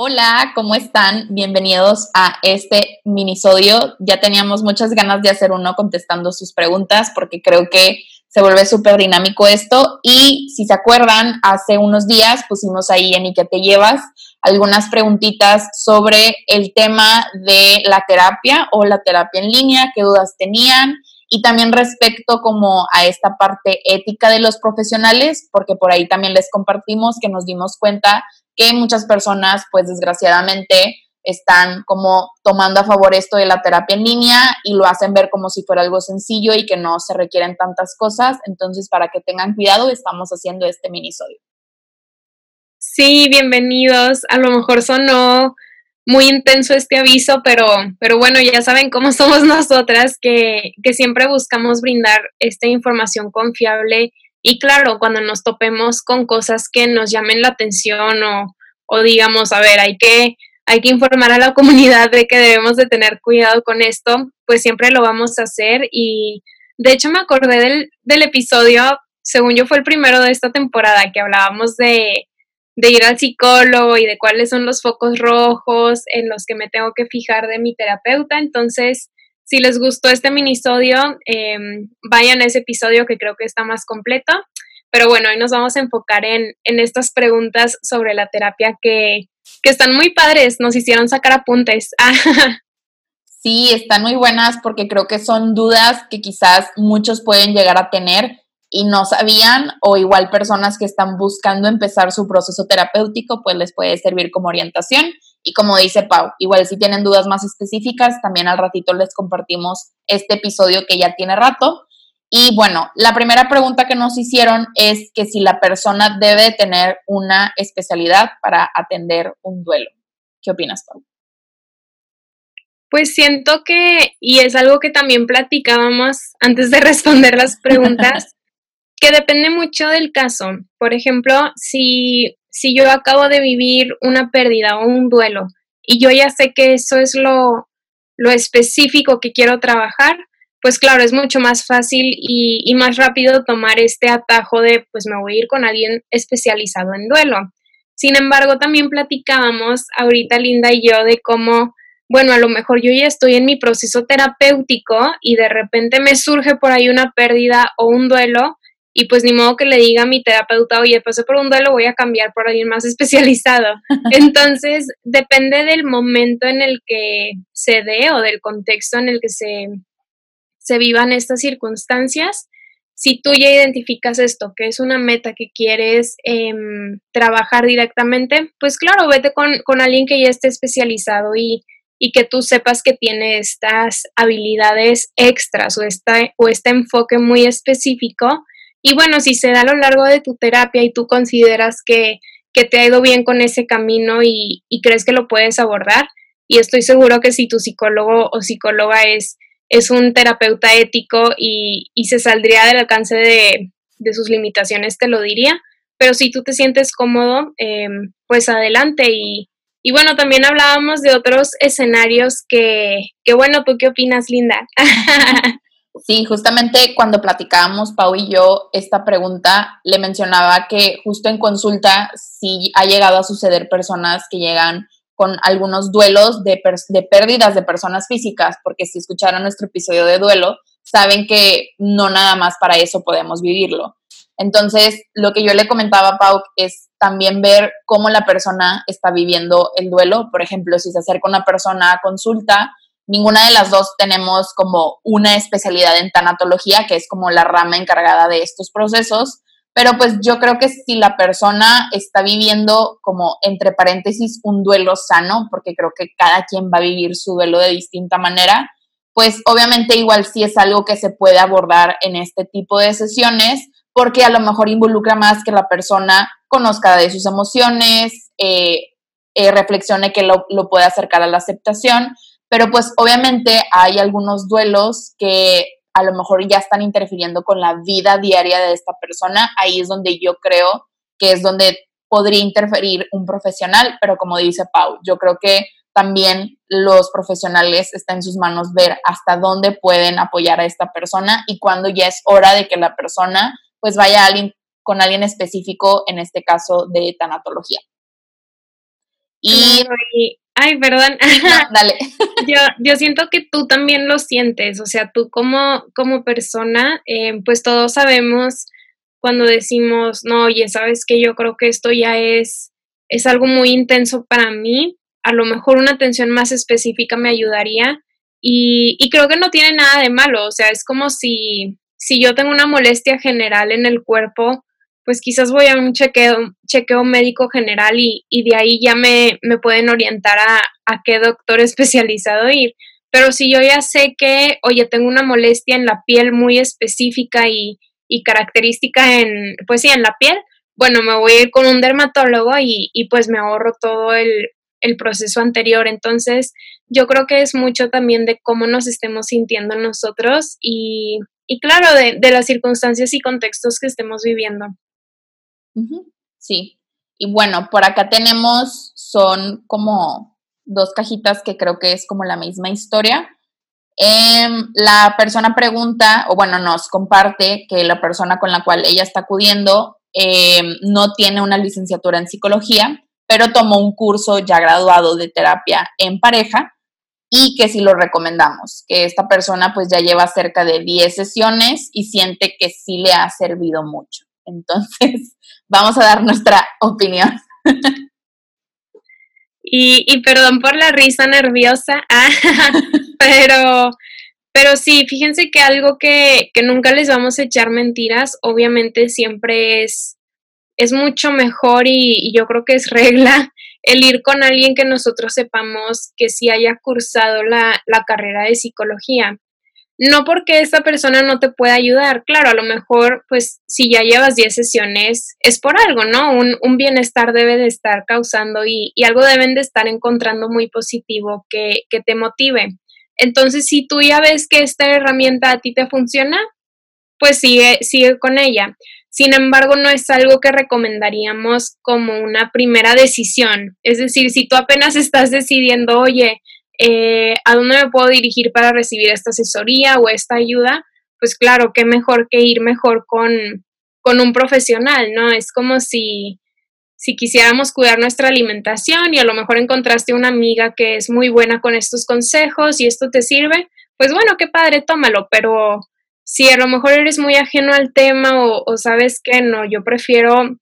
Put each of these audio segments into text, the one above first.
Hola, ¿cómo están? Bienvenidos a este minisodio. Ya teníamos muchas ganas de hacer uno contestando sus preguntas porque creo que se vuelve súper dinámico esto. Y si se acuerdan, hace unos días pusimos ahí en ¿Y qué te llevas? algunas preguntitas sobre el tema de la terapia o la terapia en línea, qué dudas tenían y también respecto como a esta parte ética de los profesionales, porque por ahí también les compartimos que nos dimos cuenta que muchas personas, pues desgraciadamente, están como tomando a favor esto de la terapia en línea y lo hacen ver como si fuera algo sencillo y que no se requieren tantas cosas. Entonces, para que tengan cuidado, estamos haciendo este minisodio. Sí, bienvenidos. A lo mejor sonó muy intenso este aviso, pero, pero bueno, ya saben cómo somos nosotras, que, que siempre buscamos brindar esta información confiable y claro, cuando nos topemos con cosas que nos llamen la atención o, o digamos, a ver, hay que, hay que informar a la comunidad de que debemos de tener cuidado con esto, pues siempre lo vamos a hacer y de hecho me acordé del, del episodio, según yo fue el primero de esta temporada, que hablábamos de, de ir al psicólogo y de cuáles son los focos rojos en los que me tengo que fijar de mi terapeuta. Entonces, si les gustó este minisodio, em, vayan a ese episodio que creo que está más completo. Pero bueno, hoy nos vamos a enfocar en, en estas preguntas sobre la terapia que, que, están muy padres, nos hicieron sacar apuntes. sí, están muy buenas porque creo que son dudas que quizás muchos pueden llegar a tener y no sabían, o igual personas que están buscando empezar su proceso terapéutico, pues les puede servir como orientación. Y como dice Pau, igual si tienen dudas más específicas, también al ratito les compartimos este episodio que ya tiene rato. Y bueno, la primera pregunta que nos hicieron es que si la persona debe tener una especialidad para atender un duelo. ¿Qué opinas, Pau? Pues siento que, y es algo que también platicábamos antes de responder las preguntas, que depende mucho del caso. Por ejemplo, si si yo acabo de vivir una pérdida o un duelo y yo ya sé que eso es lo, lo específico que quiero trabajar, pues claro, es mucho más fácil y, y, más rápido tomar este atajo de, pues me voy a ir con alguien especializado en duelo. Sin embargo, también platicábamos ahorita Linda y yo de cómo, bueno, a lo mejor yo ya estoy en mi proceso terapéutico y de repente me surge por ahí una pérdida o un duelo y pues ni modo que le diga a mi terapeuta, oye, pasé por un duelo, voy a cambiar por alguien más especializado. Entonces, depende del momento en el que se dé o del contexto en el que se, se vivan estas circunstancias. Si tú ya identificas esto, que es una meta que quieres em, trabajar directamente, pues claro, vete con, con alguien que ya esté especializado y, y que tú sepas que tiene estas habilidades extras o, esta, o este enfoque muy específico y bueno, si se da a lo largo de tu terapia y tú consideras que, que te ha ido bien con ese camino y, y, crees que lo puedes abordar, y estoy seguro que si tu psicólogo o psicóloga es, es un terapeuta ético y, y se saldría del alcance de, de, sus limitaciones, te lo diría. Pero si tú te sientes cómodo, eh, pues adelante. Y, y bueno, también hablábamos de otros escenarios que, que bueno, ¿tú qué opinas, Linda? Sí, justamente cuando platicábamos, Pau y yo, esta pregunta, le mencionaba que justo en consulta sí ha llegado a suceder personas que llegan con algunos duelos de, de pérdidas de personas físicas, porque si escucharon nuestro episodio de duelo, saben que no nada más para eso podemos vivirlo. Entonces, lo que yo le comentaba a Pau es también ver cómo la persona está viviendo el duelo. Por ejemplo, si se acerca una persona a consulta, ninguna de las dos tenemos como una especialidad en tanatología, que es como la rama encargada de estos procesos, pero pues yo creo que si la persona está viviendo como entre paréntesis un duelo sano, porque creo que cada quien va a vivir su duelo de distinta manera, pues obviamente igual sí es algo que se puede abordar en este tipo de sesiones, porque a lo mejor involucra más que la persona conozca de sus emociones, eh, eh, reflexione que lo, lo puede acercar a la aceptación, pero pues obviamente hay algunos duelos que a lo mejor ya están interfiriendo con la vida diaria de esta persona. Ahí es donde yo creo que es donde podría interferir un profesional, pero como dice Pau, yo creo que también los profesionales está en sus manos ver hasta dónde pueden apoyar a esta persona y cuando ya es hora de que la persona pues vaya con alguien específico, en este caso de tanatología. Y, ay, perdón. dale. yo, yo siento que tú también lo sientes, o sea, tú como, como persona, eh, pues todos sabemos cuando decimos, no, oye, sabes que yo creo que esto ya es, es algo muy intenso para mí, a lo mejor una atención más específica me ayudaría y, y creo que no tiene nada de malo, o sea, es como si, si yo tengo una molestia general en el cuerpo, pues quizás voy a un chequeo, chequeo médico general y, de ahí ya me, me pueden orientar a, a, qué doctor especializado ir. Pero si yo ya sé que, oye, tengo una molestia en la piel muy específica y, y característica en, pues sí, en la piel, bueno, me voy a ir con un dermatólogo y, y pues me ahorro todo el, el proceso anterior. Entonces, yo creo que es mucho también de cómo nos estemos sintiendo nosotros y, y claro, de, de, las circunstancias y contextos que estemos viviendo. Sí. Y bueno, por acá tenemos, son como dos cajitas que creo que es como la misma historia. Em, la persona pregunta, o bueno, nos comparte que la persona con la cual ella está acudiendo em, no tiene una licenciatura en psicología, pero tomó un curso ya graduado de terapia en pareja y que sí lo recomendamos, que esta persona pues ya lleva cerca de 10 sesiones y siente que sí le ha servido mucho. Entonces, vamos a dar nuestra opinión. Y, y perdón por la risa nerviosa, pero, pero sí, fíjense que algo que, que nunca les vamos a echar mentiras, obviamente siempre es, es mucho mejor y, y, yo creo que es regla el ir con alguien que nosotros sepamos que sí haya cursado la, la carrera de psicología no porque esta persona no te pueda ayudar, claro, a lo mejor, pues si ya llevas 10 sesiones, es por algo, ¿no? Un, un bienestar debe de estar causando y, y, algo deben de estar encontrando muy positivo que, que te motive. Entonces, si tú ya ves que esta herramienta a ti te funciona, pues sigue, sigue con ella. Sin embargo, no es algo que recomendaríamos como una primera decisión. Es decir, si tú apenas estás decidiendo, oye, eh, a dónde me puedo dirigir para recibir esta asesoría o esta ayuda, pues claro, qué mejor que ir mejor con, con un profesional, ¿no? Es como si, si quisiéramos cuidar nuestra alimentación y a lo mejor encontraste una amiga que es muy buena con estos consejos y esto te sirve, pues bueno, qué padre, tómalo, pero si a lo mejor eres muy ajeno al tema o, o sabes que no, yo prefiero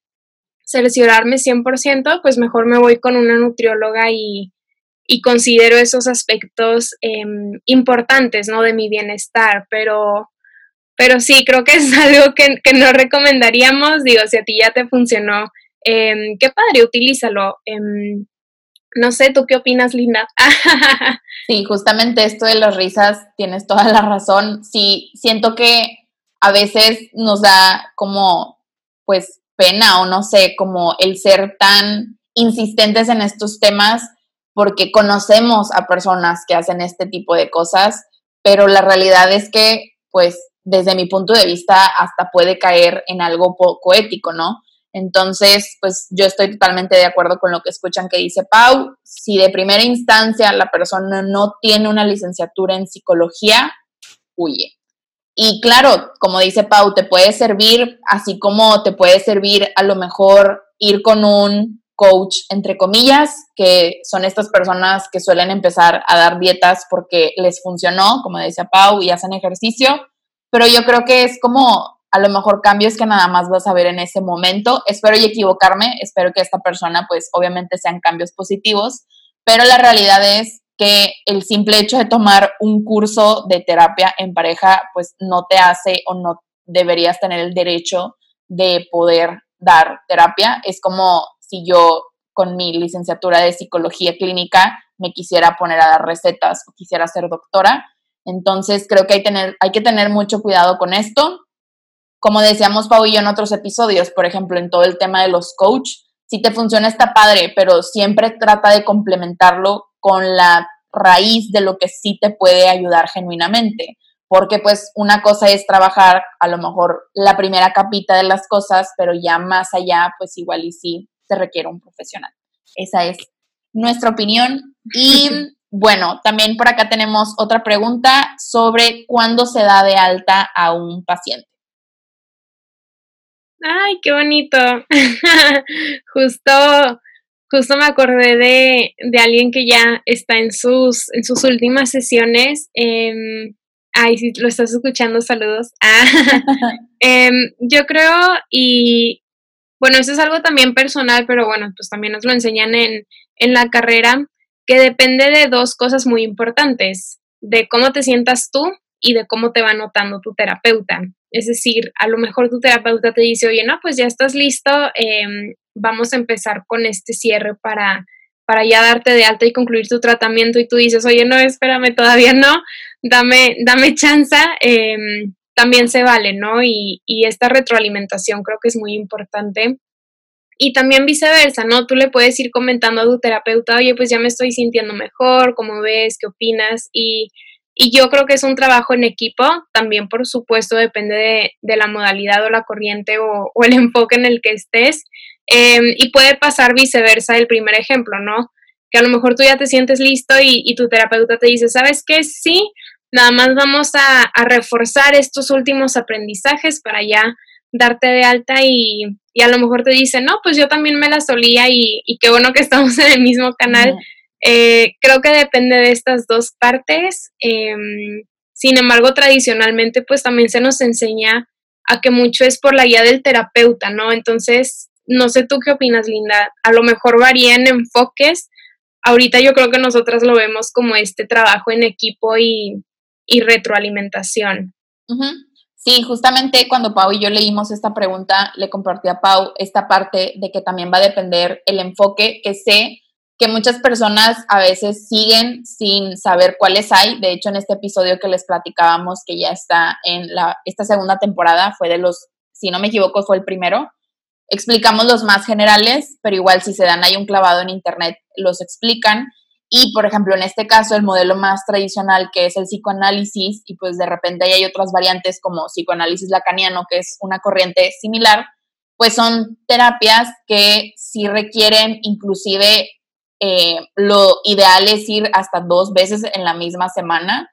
seleccionarme 100%, pues mejor me voy con una nutrióloga y, y considero esos aspectos eh, importantes, ¿no? De mi bienestar, pero, pero sí, creo que es algo que, no recomendaríamos, digo, si a ti ya te funcionó, eh, qué padre, utilízalo. Eh, no sé, ¿tú qué opinas, Linda? sí, justamente esto de las risas, tienes toda la razón. Sí, siento que a veces nos da como, pues, pena o no sé, como el ser tan insistentes en estos temas porque conocemos a personas que hacen este tipo de cosas, pero la realidad es que, pues, desde mi punto de vista, hasta puede caer en algo poco ético, ¿no? Entonces, pues yo estoy totalmente de acuerdo con lo que escuchan que dice Pau. Si de primera instancia la persona no tiene una licenciatura en psicología, huye. Y claro, como dice Pau, te puede servir, así como te puede servir a lo mejor ir con un coach, entre comillas, que son estas personas que suelen empezar a dar dietas porque les funcionó, como decía Pau, y hacen ejercicio, pero yo creo que es como a lo mejor cambios que nada más vas a ver en ese momento. Espero y equivocarme, espero que esta persona pues obviamente sean cambios positivos, pero la realidad es que el simple hecho de tomar un curso de terapia en pareja pues no te hace o no deberías tener el derecho de poder dar terapia. Es como si yo con mi licenciatura de psicología clínica me quisiera poner a dar recetas o quisiera ser doctora. Entonces creo que hay, tener, hay que tener mucho cuidado con esto. Como decíamos Pau y yo en otros episodios, por ejemplo, en todo el tema de los coach, si te funciona está padre, pero siempre trata de complementarlo con la raíz de lo que sí te puede ayudar genuinamente. Porque pues una cosa es trabajar a lo mejor la primera capita de las cosas, pero ya más allá, pues igual y sí se requiere un profesional. Esa es nuestra opinión. Y bueno, también por acá tenemos otra pregunta sobre cuándo se da de alta a un paciente. Ay, qué bonito. Justo justo me acordé de, alguien que ya está en sus, en sus últimas sesiones. Eh, ay, si lo estás escuchando, saludos. Ah, em, yo creo, y bueno, eso es algo también personal, pero bueno, pues también nos lo enseñan en, en la carrera, que depende de dos cosas muy importantes, de cómo te sientas tú y de cómo te va notando tu terapeuta. Es decir, a lo mejor tu terapeuta te dice, oye, no, pues ya estás listo, em, vamos a empezar con este cierre para, para ya darte de alta y concluir tu tratamiento y tú dices, oye, no, espérame, todavía no, dame, dame chance, em, también se vale, ¿no? Y, y esta retroalimentación creo que es muy importante. Y también viceversa, ¿no? Tú le puedes ir comentando a tu terapeuta, oye, pues ya me estoy sintiendo mejor, ¿cómo ves? ¿Qué opinas? Y y yo creo que es un trabajo en equipo, también por supuesto depende de, la modalidad o la corriente o, el enfoque en el que estés. Em, y puede pasar viceversa el primer ejemplo, ¿no? Que a lo mejor tú ya te sientes listo y, tu terapeuta te dice, ¿sabes qué? Sí, nada más vamos a, reforzar estos últimos aprendizajes para ya darte de alta y, a lo mejor te dice, no, pues yo también me la solía y, y qué bueno que estamos en el mismo canal. Eh, creo que depende de estas dos partes. Em, sin embargo, tradicionalmente, pues también se nos enseña a que mucho es por la guía del terapeuta, ¿no? Entonces, no sé tú qué opinas, Linda. A lo mejor varían enfoques. Ahorita yo creo que nosotras lo vemos como este trabajo en equipo y, retroalimentación. Sí, justamente cuando Pau y yo leímos esta pregunta, le compartí a Pau esta parte de que también va a depender el enfoque que sé que muchas personas a veces siguen sin saber cuáles hay. De hecho, en este episodio que les platicábamos, que ya está en la, esta segunda temporada, fue de los, si no me equivoco, fue el primero. Explicamos los más generales, pero igual si se dan ahí un clavado en internet, los explican. Y, por ejemplo, en este caso, el modelo más tradicional, que es el psicoanálisis, y pues de repente hay otras variantes como psicoanálisis lacaniano, que es una corriente similar, pues son terapias que sí requieren inclusive eh, lo ideal es ir hasta dos veces en la misma semana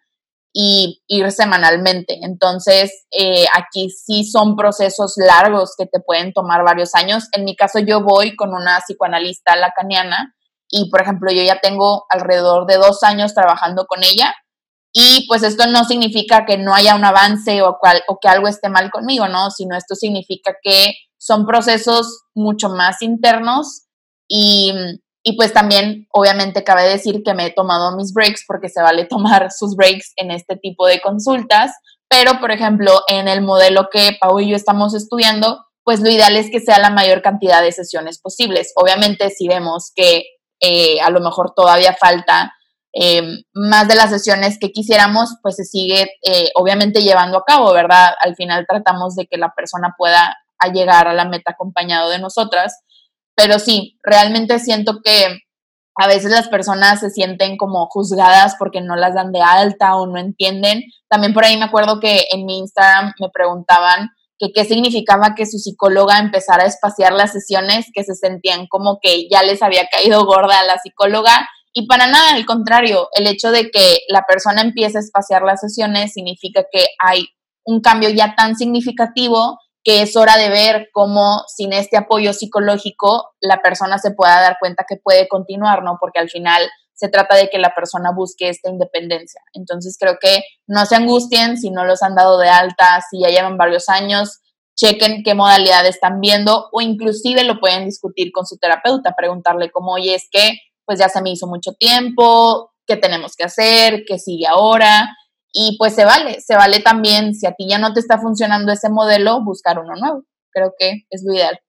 y ir semanalmente. Entonces, eh, aquí sí son procesos largos que te pueden tomar varios años. En mi caso, yo voy con una psicoanalista lacaniana y, por ejemplo, yo ya tengo alrededor de dos años trabajando con ella. Y pues esto no significa que no haya un avance o, o que algo esté mal conmigo, ¿no? Sino esto significa que son procesos mucho más internos y y pues también, obviamente, cabe decir que me he tomado mis breaks porque se vale tomar sus breaks en este tipo de consultas. Pero, por ejemplo, en el modelo que Pau y yo estamos estudiando, pues lo ideal es que sea la mayor cantidad de sesiones posibles. Obviamente, si vemos que eh, a lo mejor todavía falta em, más de las sesiones que quisiéramos, pues se sigue eh, obviamente llevando a cabo, ¿verdad? Al final tratamos de que la persona pueda llegar a la meta acompañado de nosotras pero sí, realmente siento que a veces las personas se sienten como juzgadas porque no las dan de alta o no entienden. También por ahí me acuerdo que en mi Instagram me preguntaban que qué significaba que su psicóloga empezara a espaciar las sesiones, que se sentían como que ya les había caído gorda a la psicóloga. Y para nada, al contrario, el hecho de que la persona empiece a espaciar las sesiones significa que hay un cambio ya tan significativo que es hora de ver cómo sin este apoyo psicológico la persona se pueda dar cuenta que puede continuar, ¿no? Porque al final se trata de que la persona busque esta independencia. Entonces creo que no se angustien si no los han dado de alta, si ya llevan varios años, chequen qué modalidad están viendo o inclusive lo pueden discutir con su terapeuta, preguntarle cómo, oye, es que pues ya se me hizo mucho tiempo, qué tenemos que hacer, qué sigue ahora y pues se vale, se vale también, si a ti ya no te está funcionando ese modelo, buscar uno nuevo. Creo que es lo ideal.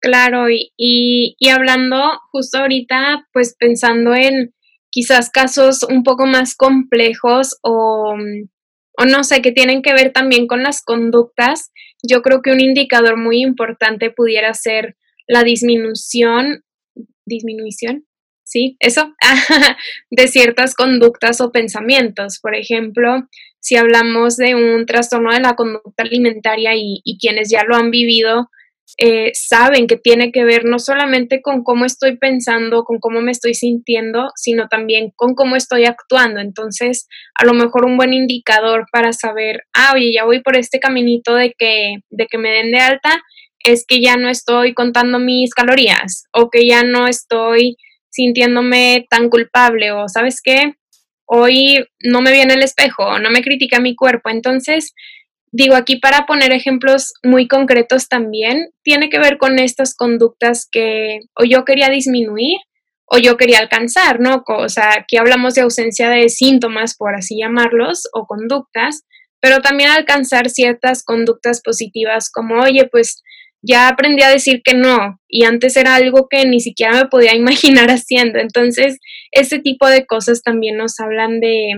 Claro, y, y, hablando justo ahorita, pues pensando en quizás casos un poco más complejos o, o no sé, que tienen que ver también con las conductas, yo creo que un indicador muy importante pudiera ser la disminución, disminución, ¿sí? Eso, de ciertas conductas o pensamientos. Por ejemplo, si hablamos de un trastorno de la conducta alimentaria y, quienes ya lo han vivido, eh, saben que tiene que ver no solamente con cómo estoy pensando, con cómo me estoy sintiendo, sino también con cómo estoy actuando. Entonces, a lo mejor un buen indicador para saber, ah, oye, ya voy por este caminito de que, de que me den de alta, es que ya no estoy contando mis calorías o que ya no estoy sintiéndome tan culpable o sabes qué, hoy no me viene el espejo, no me critica mi cuerpo. Entonces, digo aquí para poner ejemplos muy concretos también, tiene que ver con estas conductas que o yo quería disminuir o yo quería alcanzar, ¿no? O sea, aquí hablamos de ausencia de síntomas, por así llamarlos, o conductas, pero también alcanzar ciertas conductas positivas como, oye, pues ya aprendí a decir que no y antes era algo que ni siquiera me podía imaginar haciendo. Entonces, ese tipo de cosas también nos hablan de,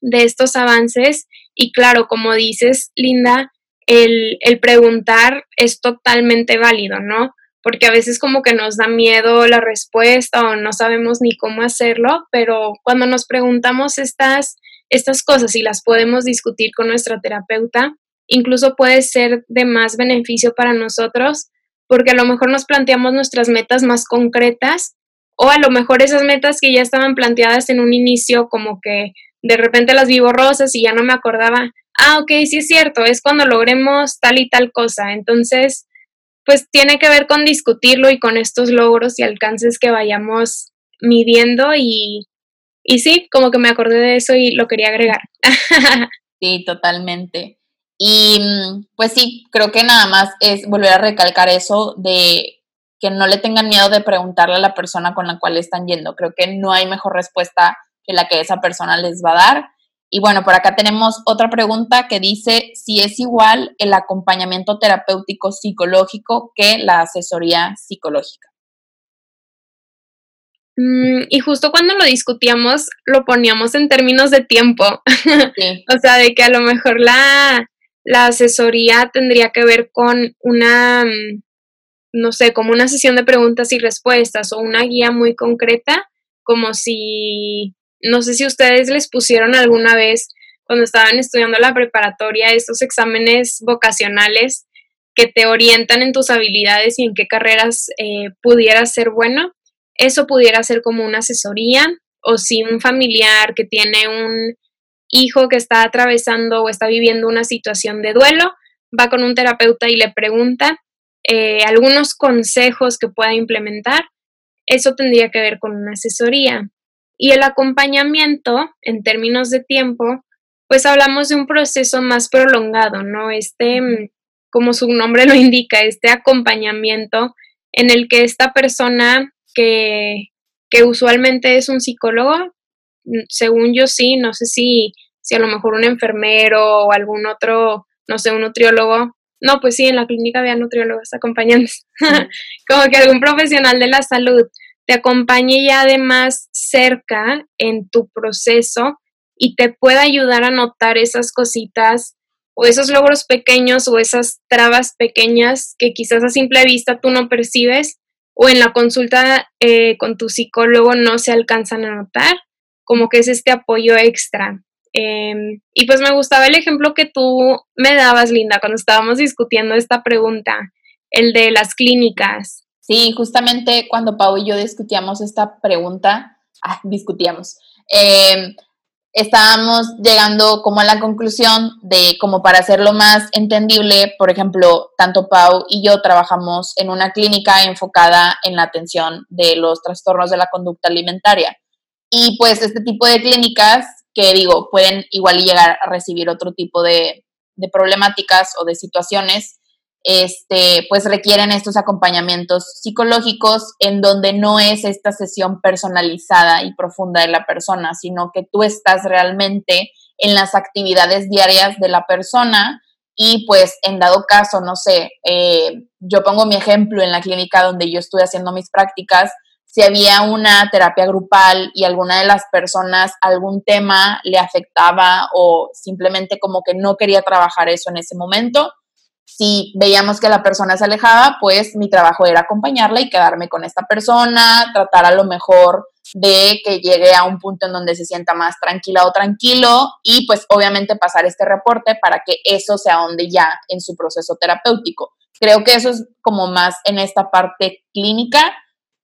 de estos avances y claro, como dices, Linda, el, el preguntar es totalmente válido, ¿no? Porque a veces como que nos da miedo la respuesta o no sabemos ni cómo hacerlo, pero cuando nos preguntamos estas, estas cosas y las podemos discutir con nuestra terapeuta, incluso puede ser de más beneficio para nosotros porque a lo mejor nos planteamos nuestras metas más concretas o a lo mejor esas metas que ya estaban planteadas en un inicio como que de repente las vi borrosas y ya no me acordaba, ah, ok, sí es cierto, es cuando logremos tal y tal cosa. Entonces, pues tiene que ver con discutirlo y con estos logros y alcances que vayamos midiendo y, y sí, como que me acordé de eso y lo quería agregar. sí, totalmente. Y pues sí, creo que nada más es volver a recalcar eso de que no le tengan miedo de preguntarle a la persona con la cual están yendo. Creo que no hay mejor respuesta que la que esa persona les va a dar. Y bueno, por acá tenemos otra pregunta que dice si es igual el acompañamiento terapéutico psicológico que la asesoría psicológica. Mm, y justo cuando lo discutíamos, lo poníamos en términos de tiempo. o sea, de que a lo mejor la, la asesoría tendría que ver con una, mm, no sé, como una sesión de preguntas y respuestas o una guía muy concreta, como si, no sé si ustedes les pusieron alguna vez cuando estaban estudiando la preparatoria estos exámenes vocacionales que te orientan en tus habilidades y en qué carreras eh, pudieras ser bueno. Eso pudiera ser como una asesoría o si un familiar que tiene un hijo que está atravesando o está viviendo una situación de duelo, va con un terapeuta y le pregunta eh, algunos consejos que pueda implementar, eso tendría que ver con una asesoría. Y el acompañamiento, en términos de tiempo, pues hablamos de un proceso más prolongado, ¿no? Este, mm, como su nombre lo indica, este acompañamiento en el que esta persona que, que usualmente es un psicólogo, Mm, según yo sí, no sé si, si a lo mejor un enfermero o algún otro, no sé, un nutriólogo. No, pues sí, en la clínica había nutriólogos acompañando. Como que algún profesional de la salud te acompañe ya de más cerca en tu proceso y te pueda ayudar a notar esas cositas o esos logros pequeños o esas trabas pequeñas que quizás a simple vista tú no percibes o en la consulta eh, con tu psicólogo no se alcanzan a notar como que es este apoyo extra. Em, y pues me gustaba el ejemplo que tú me dabas, Linda, cuando estábamos discutiendo esta pregunta, el de las clínicas. Sí, justamente cuando Pau y yo discutíamos esta pregunta, ah, discutíamos, em, estábamos llegando como a la conclusión de como para hacerlo más entendible, por ejemplo, tanto Pau y yo trabajamos en una clínica enfocada en la atención de los trastornos de la conducta alimentaria. Y pues este tipo de clínicas que digo, pueden igual llegar a recibir otro tipo de, problemáticas o de situaciones, este, pues requieren estos acompañamientos psicológicos en donde no es esta sesión personalizada y profunda de la persona, sino que tú estás realmente en las actividades diarias de la persona y pues en dado caso, no sé, eh, yo pongo mi ejemplo en la clínica donde yo estuve haciendo mis prácticas, si había una terapia grupal y alguna de las personas algún tema le afectaba o simplemente como que no quería trabajar eso en ese momento, si veíamos que la persona se alejaba, pues mi trabajo era acompañarla y quedarme con esta persona, tratar a lo mejor de que llegue a un punto en donde se sienta más tranquila o tranquilo y pues obviamente pasar este reporte para que eso se ahonde ya en su proceso terapéutico. Creo que eso es como más en esta parte clínica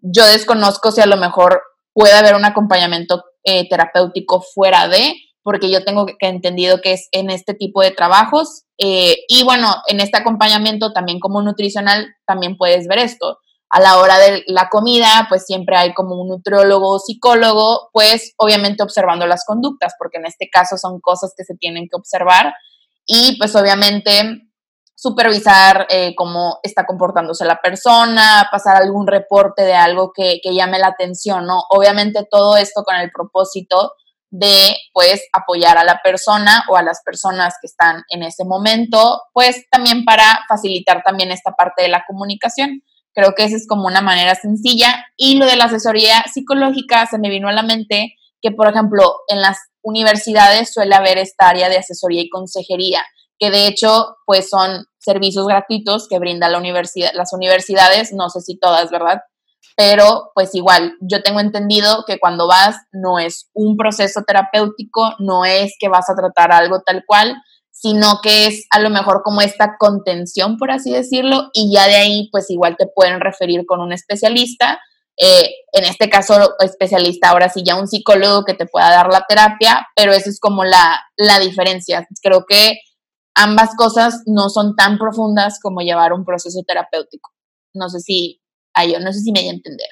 yo desconozco si a lo mejor puede haber un acompañamiento eh, terapéutico fuera de, porque yo tengo que entendido que es en este tipo de trabajos. Eh, y bueno, en este acompañamiento también como nutricional, también puedes ver esto. A la hora de la comida, pues siempre hay como un nutriólogo o psicólogo, pues obviamente observando las conductas, porque en este caso son cosas que se tienen que observar. Y pues obviamente supervisar eh, cómo está comportándose la persona, pasar algún reporte de algo que, que, llame la atención, ¿no? Obviamente todo esto con el propósito de, pues, apoyar a la persona o a las personas que están en ese momento, pues, también para facilitar también esta parte de la comunicación. Creo que esa es como una manera sencilla. Y lo de la asesoría psicológica se me vino a la mente que, por ejemplo, en las universidades suele haber esta área de asesoría y consejería que de hecho pues son servicios gratuitos que brinda la universidad, las universidades, no sé si todas, ¿verdad? Pero pues igual, yo tengo entendido que cuando vas no es un proceso terapéutico, no es que vas a tratar algo tal cual, sino que es a lo mejor como esta contención, por así decirlo, y ya de ahí pues igual te pueden referir con un especialista, eh, en este caso especialista, ahora sí ya un psicólogo que te pueda dar la terapia, pero eso es como la, la diferencia. Creo que ambas cosas no son tan profundas como llevar un proceso terapéutico. No sé si, ay, yo no sé si me voy a entender.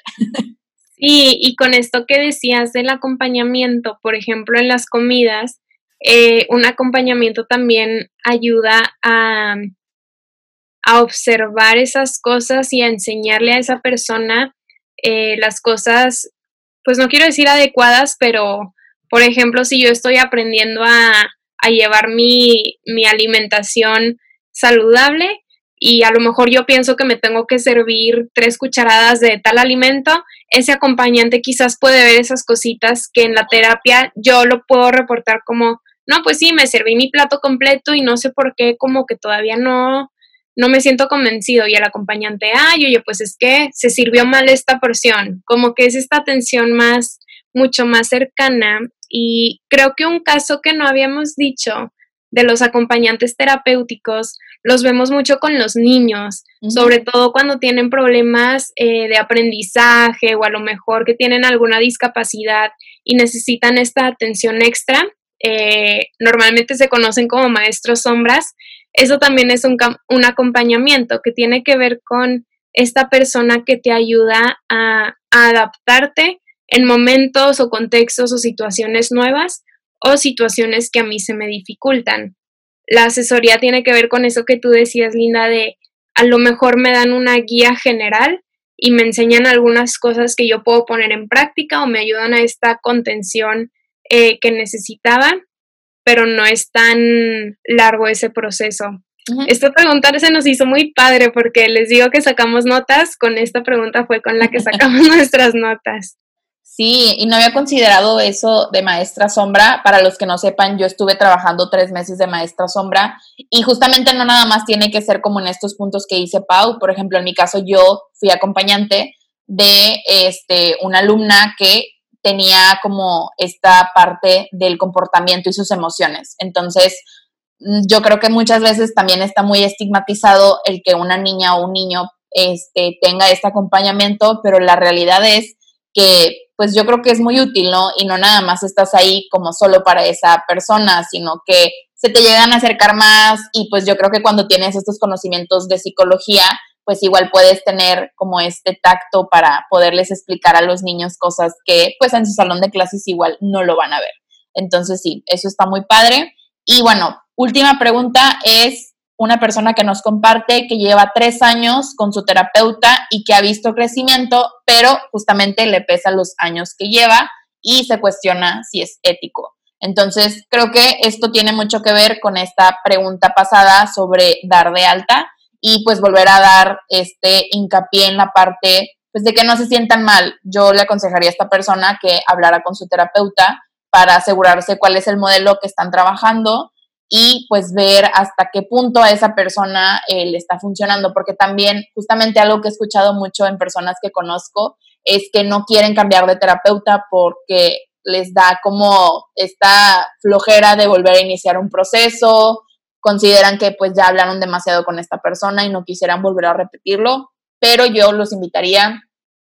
Sí, y con esto que decías del acompañamiento, por ejemplo, en las comidas, eh, un acompañamiento también ayuda a, a, observar esas cosas y a enseñarle a esa persona eh, las cosas, pues no quiero decir adecuadas, pero por ejemplo, si yo estoy aprendiendo a, a llevar mi, mi alimentación saludable y a lo mejor yo pienso que me tengo que servir tres cucharadas de tal alimento, ese acompañante quizás puede ver esas cositas que en la terapia yo lo puedo reportar como, no, pues sí, me serví mi plato completo y no sé por qué, como que todavía no, no me siento convencido. Y el acompañante, ay, oye, pues es que se sirvió mal esta porción, como que es esta atención más, mucho más cercana y creo que un caso que no habíamos dicho de los acompañantes terapéuticos los vemos mucho con los niños, sobre todo cuando tienen problemas eh, de aprendizaje o a lo mejor que tienen alguna discapacidad y necesitan esta atención extra. Eh, normalmente se conocen como maestros sombras. Eso también es un, un acompañamiento que tiene que ver con esta persona que te ayuda a, a adaptarte en momentos o contextos o situaciones nuevas o situaciones que a mí se me dificultan. La asesoría tiene que ver con eso que tú decías, Linda, de a lo mejor me dan una guía general y me enseñan algunas cosas que yo puedo poner en práctica o me ayudan a esta contención eh, que necesitaba, pero no es tan largo ese proceso. Esta pregunta se nos hizo muy padre porque les digo que sacamos notas, con esta pregunta fue con la que sacamos nuestras notas. Sí, y no había considerado eso de maestra sombra. Para los que no sepan, yo estuve trabajando tres meses de maestra sombra y justamente no nada más tiene que ser como en estos puntos que dice Pau. Por ejemplo, en mi caso yo fui acompañante de este, una alumna que tenía como esta parte del comportamiento y sus emociones. Entonces, yo creo que muchas veces también está muy estigmatizado el que una niña o un niño este, tenga este acompañamiento, pero la realidad es que pues yo creo que es muy útil, ¿no? Y no nada más estás ahí como solo para esa persona, sino que se te llegan a acercar más y pues yo creo que cuando tienes estos conocimientos de psicología, pues igual puedes tener como este tacto para poderles explicar a los niños cosas que pues en su salón de clases igual no lo van a ver. Entonces sí, eso está muy padre. Y bueno, última pregunta es, una persona que nos comparte que lleva tres años con su terapeuta y que ha visto crecimiento, pero justamente le pesa los años que lleva y se cuestiona si es ético. Entonces, creo que esto tiene mucho que ver con esta pregunta pasada sobre dar de alta y pues volver a dar este hincapié en la parte pues de que no se sientan mal. Yo le aconsejaría a esta persona que hablara con su terapeuta para asegurarse cuál es el modelo que están trabajando y pues ver hasta qué punto a esa persona eh, le está funcionando, porque también justamente algo que he escuchado mucho en personas que conozco es que no quieren cambiar de terapeuta porque les da como esta flojera de volver a iniciar un proceso, consideran que pues ya hablaron demasiado con esta persona y no quisieran volver a repetirlo, pero yo los invitaría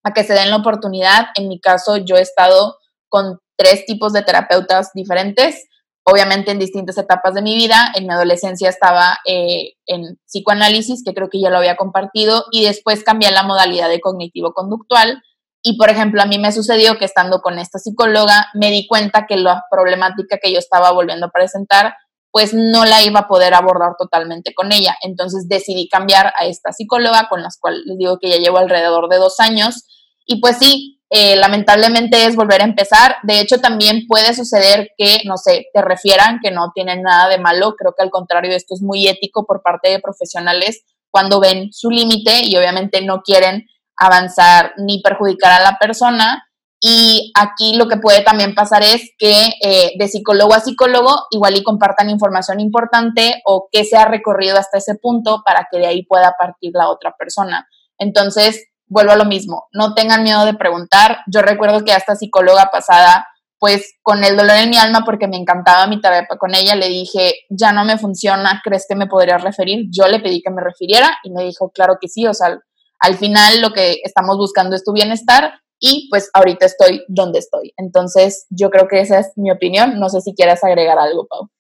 a que se den la oportunidad. En mi caso, yo he estado con tres tipos de terapeutas diferentes obviamente en distintas etapas de mi vida. En mi adolescencia estaba eh, en psicoanálisis, que creo que ya lo había compartido, y después cambié la modalidad de cognitivo-conductual. Y, por ejemplo, a mí me sucedió que estando con esta psicóloga, me di cuenta que la problemática que yo estaba volviendo a presentar, pues no la iba a poder abordar totalmente con ella. Entonces decidí cambiar a esta psicóloga, con la cual les digo que ya llevo alrededor de dos años. Y pues sí, eh, lamentablemente es volver a empezar. De hecho, también puede suceder que, no sé, te refieran que no tienen nada de malo. Creo que al contrario, esto es muy ético por parte de profesionales cuando ven su límite y obviamente no quieren avanzar ni perjudicar a la persona. Y aquí lo que puede también pasar es que eh, de psicólogo a psicólogo igual y compartan información importante o que se ha recorrido hasta ese punto para que de ahí pueda partir la otra persona. Entonces, vuelvo a lo mismo, no tengan miedo de preguntar. Yo recuerdo que a esta psicóloga pasada, pues con el dolor en mi alma, porque me encantaba mi terapia con ella, le dije, ya no me funciona, ¿crees que me podrías referir? Yo le pedí que me refiriera y me dijo, claro que sí, o sea, al final lo que estamos buscando es tu bienestar y pues ahorita estoy donde estoy. Entonces, yo creo que esa es mi opinión. No sé si quieras agregar algo, Pau.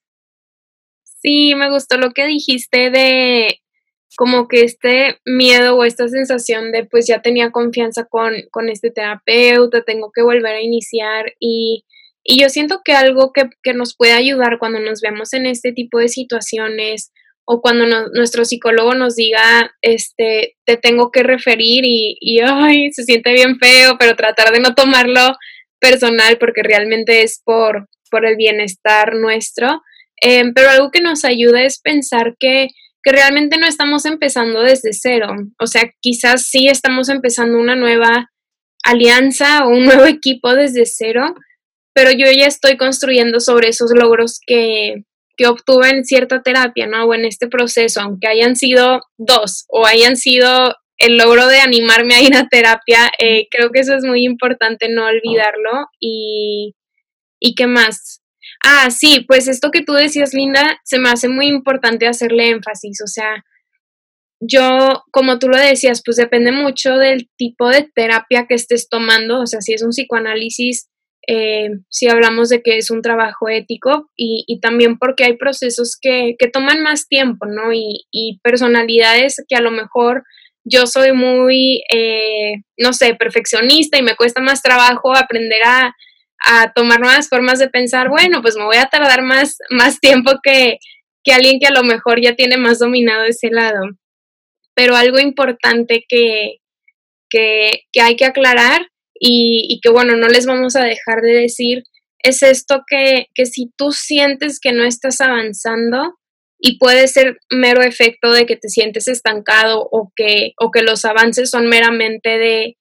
Sí, me gustó lo que dijiste de como que este miedo o esta sensación de pues ya tenía confianza con, con este terapeuta, tengo que volver a iniciar y, y yo siento que algo que, que, nos puede ayudar cuando nos vemos en este tipo de situaciones o cuando nuestro psicólogo nos diga, este, te tengo que referir y, y, ay, se siente bien feo, pero tratar de no tomarlo personal porque realmente es por, por el bienestar nuestro. Em, pero algo que nos ayuda es pensar que que realmente no estamos empezando desde cero. O sea, quizás sí estamos empezando una nueva alianza o un nuevo equipo desde cero, pero yo ya estoy construyendo sobre esos logros que, que obtuve en cierta terapia, ¿no? O en este proceso, aunque hayan sido dos o hayan sido el logro de animarme a ir a terapia, eh, creo que eso es muy importante no olvidarlo y, y qué más. Ah, sí, pues esto que tú decías, Linda, se me hace muy importante hacerle énfasis, o sea, yo, como tú lo decías, pues depende mucho del tipo de terapia que estés tomando, o sea, si es un psicoanálisis, eh, si hablamos de que es un trabajo ético y, y también porque hay procesos que, que, toman más tiempo, ¿no? Y, y, personalidades que a lo mejor yo soy muy, eh, no sé, perfeccionista y me cuesta más trabajo aprender a, a tomar nuevas formas de pensar, bueno, pues me voy a tardar más, más tiempo que, que alguien que a lo mejor ya tiene más dominado ese lado. Pero algo importante que, que, que hay que aclarar y, que bueno, no les vamos a dejar de decir, es esto que, que si tú sientes que no estás avanzando, y puede ser mero efecto de que te sientes estancado o que, o que los avances son meramente de,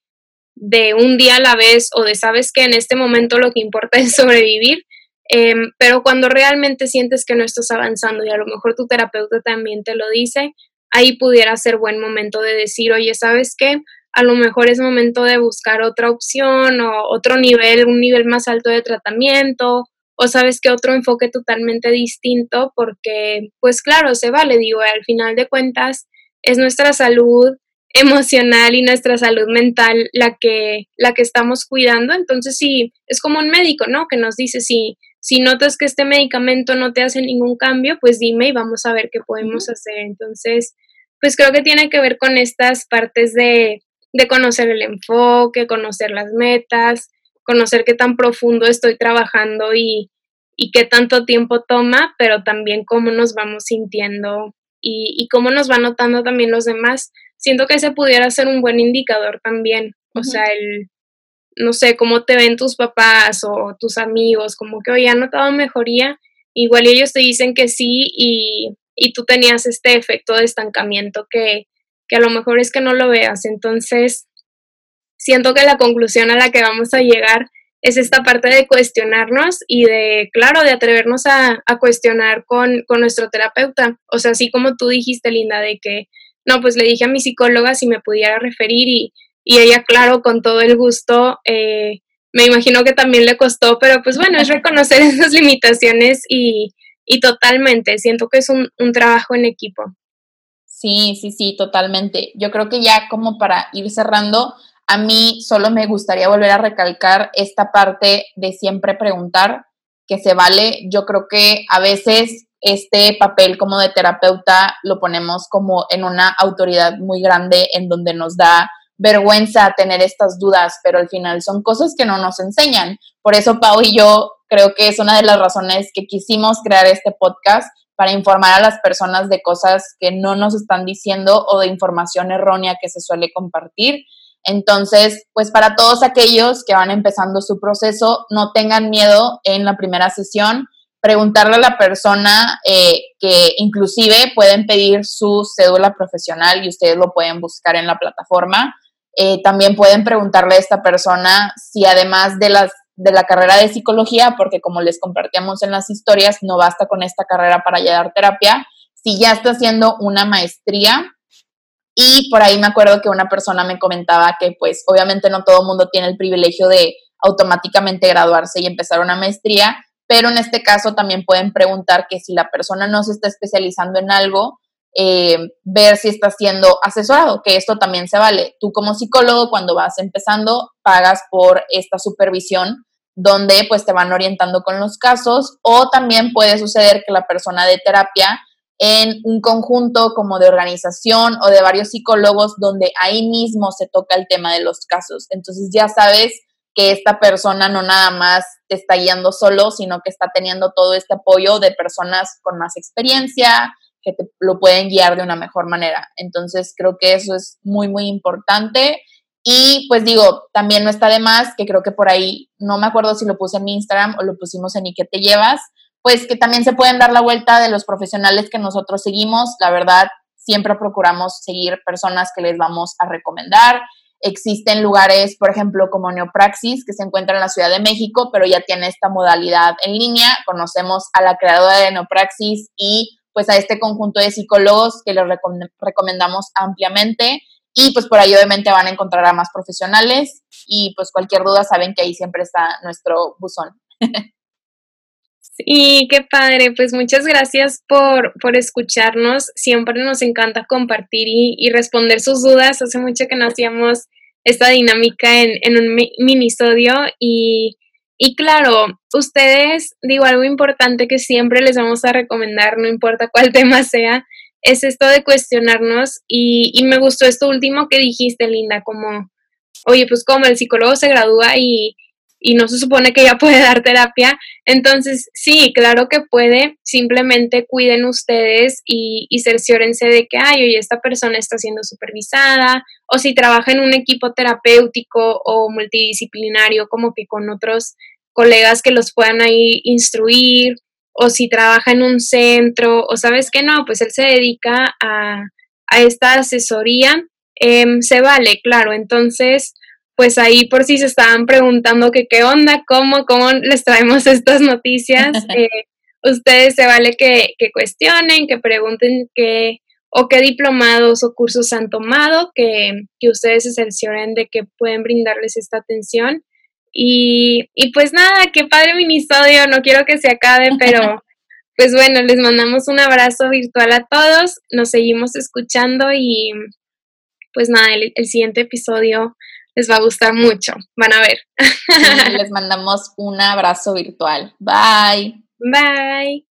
de un día a la vez o de sabes que en este momento lo que importa es sobrevivir, em, pero cuando realmente sientes que no estás avanzando y a lo mejor tu terapeuta también te lo dice, ahí pudiera ser buen momento de decir, oye, ¿sabes qué? A lo mejor es momento de buscar otra opción o otro nivel, un nivel más alto de tratamiento o sabes que otro enfoque totalmente distinto porque, pues claro, se vale, digo, al final de cuentas es nuestra salud, emocional y nuestra salud mental la que, la que estamos cuidando. Entonces, sí, es como un médico, ¿no? Que nos dice, si, si notas que este medicamento no te hace ningún cambio, pues dime y vamos a ver qué podemos hacer. Entonces, pues creo que tiene que ver con estas partes de, de conocer el enfoque, conocer las metas, conocer qué tan profundo estoy trabajando y, y qué tanto tiempo toma, pero también cómo nos vamos sintiendo y, y cómo nos va notando también los demás siento que ese pudiera ser un buen indicador también. O sea, el, no sé, cómo te ven tus papás o tus amigos, como que, oye, han notado mejoría, igual ellos te dicen que sí y, y tú tenías este efecto de estancamiento que, que a lo mejor es que no lo veas. Entonces, siento que la conclusión a la que vamos a llegar es esta parte de cuestionarnos y de, claro, de atrevernos a, a cuestionar con, con, nuestro terapeuta. O sea, así como tú dijiste, Linda, de que no, pues le dije a mi psicóloga si me pudiera referir y, y ella, claro, con todo el gusto, eh, me imagino que también le costó, pero pues bueno, es reconocer esas limitaciones y, y totalmente, siento que es un, un trabajo en equipo. Sí, sí, sí, totalmente. Yo creo que ya como para ir cerrando, a mí solo me gustaría volver a recalcar esta parte de siempre preguntar, que se vale. Yo creo que a veces este papel como de terapeuta lo ponemos como en una autoridad muy grande en donde nos da vergüenza tener estas dudas, pero al final son cosas que no nos enseñan. Por eso Pau y yo creo que es una de las razones que quisimos crear este podcast para informar a las personas de cosas que no nos están diciendo o de información errónea que se suele compartir. Entonces, pues para todos aquellos que van empezando su proceso, no tengan miedo en la primera sesión, preguntarle a la persona eh, que inclusive pueden pedir su cédula profesional y ustedes lo pueden buscar en la plataforma. Eh, también pueden preguntarle a esta persona si además de las de la carrera de psicología, porque como les compartíamos en las historias, no basta con esta carrera para dar terapia, si ya está haciendo una maestría. Y por ahí me acuerdo que una persona me comentaba que pues obviamente no todo el mundo tiene el privilegio de automáticamente graduarse y empezar una maestría, pero en este caso también pueden preguntar que si la persona no se está especializando en algo, eh, ver si está siendo asesorado, que esto también se vale. Tú como psicólogo, cuando vas empezando, pagas por esta supervisión donde pues te van orientando con los casos o también puede suceder que la persona de terapia en un conjunto como de organización o de varios psicólogos donde ahí mismo se toca el tema de los casos. Entonces ya sabes que esta persona no nada más te está guiando solo, sino que está teniendo todo este apoyo de personas con más experiencia, que te lo pueden guiar de una mejor manera. Entonces creo que eso es muy, muy importante. Y pues digo, también no está de más, que creo que por ahí, no me acuerdo si lo puse en mi Instagram o lo pusimos en ¿Y qué te llevas? Pues que también se pueden dar la vuelta de los profesionales que nosotros seguimos. La verdad, siempre procuramos seguir personas que les vamos a recomendar. Existen lugares, por ejemplo, como Neopraxis, que se encuentra en la Ciudad de México, pero ya tiene esta modalidad en línea. Conocemos a la creadora de Neopraxis y pues a este conjunto de psicólogos que les recomendamos ampliamente. Y pues por ahí obviamente van a encontrar a más profesionales y pues cualquier duda saben que ahí siempre está nuestro buzón. Sí, qué padre. Pues muchas gracias por, por escucharnos. Siempre nos encanta compartir y, responder sus dudas. Hace mucho que no hacíamos esta dinámica en, en un minisodio y, y claro, ustedes, digo, algo importante que siempre les vamos a recomendar, no importa cuál tema sea, es esto de cuestionarnos y, y me gustó esto último que dijiste, Linda, como, oye, pues como el psicólogo se gradúa y, y no se supone que ya puede dar terapia. Entonces, sí, claro que puede, simplemente cuiden ustedes y, y cerciórense de que, ay, oye, esta persona está siendo supervisada, o si trabaja en un equipo terapéutico o multidisciplinario, como que con otros colegas que los puedan ahí instruir o si trabaja en un centro, o sabes que no, pues él se dedica a, esta asesoría, em, se vale, claro. Entonces, pues ahí por si se estaban preguntando que qué onda, cómo, cómo les traemos estas noticias, eh, ustedes se vale que, que, cuestionen, que pregunten qué o qué diplomados o cursos han tomado, que, que ustedes se cercioren de que pueden brindarles esta atención. Y, y pues nada, qué padre minisodio, no quiero que se acabe, pero pues bueno, les mandamos un abrazo virtual a todos, nos seguimos escuchando y pues nada, el, el siguiente episodio les va a gustar mucho, van a ver. les mandamos un abrazo virtual. Bye. Bye.